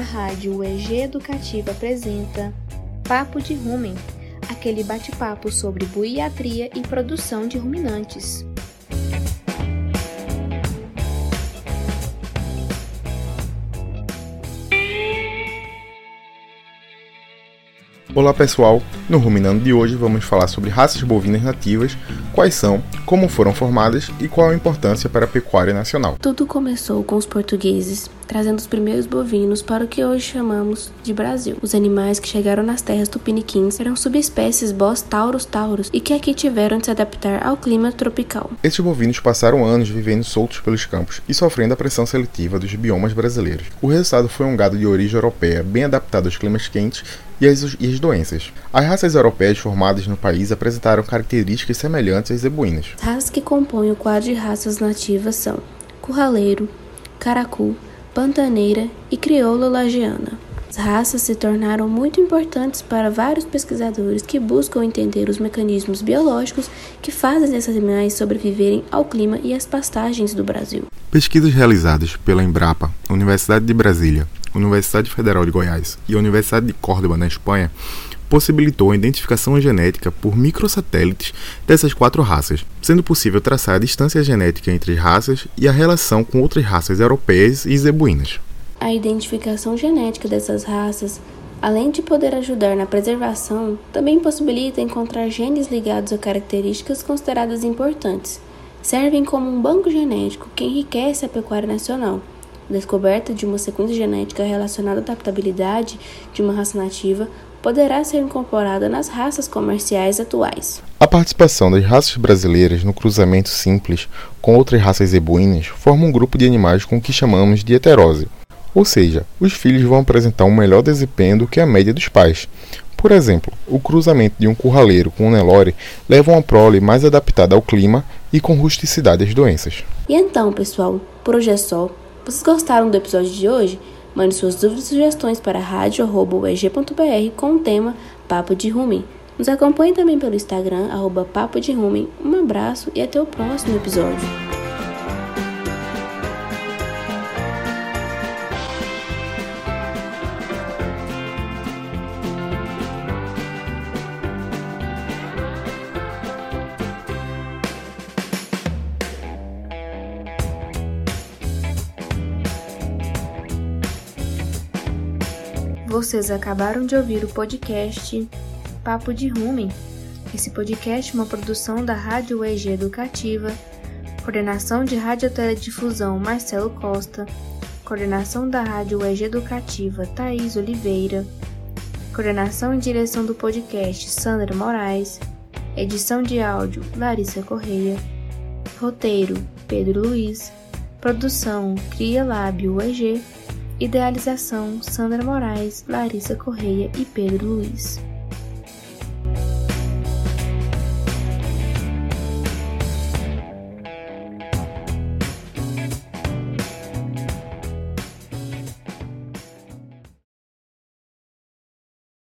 Rádio UEG Educativa apresenta Papo de Rumen, aquele bate-papo sobre buiatria e produção de ruminantes. Olá pessoal, no Ruminando de hoje vamos falar sobre raças bovinas nativas, quais são, como foram formadas e qual a importância para a pecuária nacional. Tudo começou com os portugueses trazendo os primeiros bovinos para o que hoje chamamos de Brasil. Os animais que chegaram nas terras tupiniquins eram subespécies Bos taurus taurus e que aqui tiveram de se adaptar ao clima tropical. Estes bovinos passaram anos vivendo soltos pelos campos e sofrendo a pressão seletiva dos biomas brasileiros. O resultado foi um gado de origem europeia bem adaptado aos climas quentes e e as doenças. As raças europeias formadas no país apresentaram características semelhantes às zebuínas. As raças que compõem o quadro de raças nativas são curraleiro, caracu, pantaneira e crioula lagiana. As raças se tornaram muito importantes para vários pesquisadores que buscam entender os mecanismos biológicos que fazem esses animais sobreviverem ao clima e às pastagens do Brasil. Pesquisas realizadas pela Embrapa, Universidade de Brasília, Universidade Federal de Goiás e Universidade de Córdoba, na Espanha, possibilitou a identificação genética por microsatélites dessas quatro raças, sendo possível traçar a distância genética entre as raças e a relação com outras raças europeias e zebuínas. A identificação genética dessas raças, além de poder ajudar na preservação, também possibilita encontrar genes ligados a características consideradas importantes. Servem como um banco genético que enriquece a pecuária nacional descoberta de uma sequência genética relacionada à adaptabilidade de uma raça nativa poderá ser incorporada nas raças comerciais atuais. A participação das raças brasileiras no cruzamento simples com outras raças zebuínas forma um grupo de animais com o que chamamos de heterose, ou seja, os filhos vão apresentar um melhor desempenho do que a média dos pais. Por exemplo, o cruzamento de um curraleiro com um Nelore leva a uma prole mais adaptada ao clima e com rusticidade às doenças. E então, pessoal, por hoje é só. Vocês gostaram do episódio de hoje? Mande suas dúvidas e sugestões para radio.eg.br com o tema Papo de Rumen. Nos acompanhe também pelo Instagram, arroba Papo de Rumen. Um abraço e até o próximo episódio. Vocês acabaram de ouvir o podcast Papo de Rumen. Esse podcast é uma produção da Rádio EG Educativa, coordenação de radioteledifusão Marcelo Costa, coordenação da Rádio EG Educativa Thaís Oliveira, coordenação e direção do podcast Sandra Moraes, edição de áudio Larissa Correia, roteiro Pedro Luiz, produção Cria Lábio EG Idealização: Sandra Moraes, Larissa Correia e Pedro Luiz.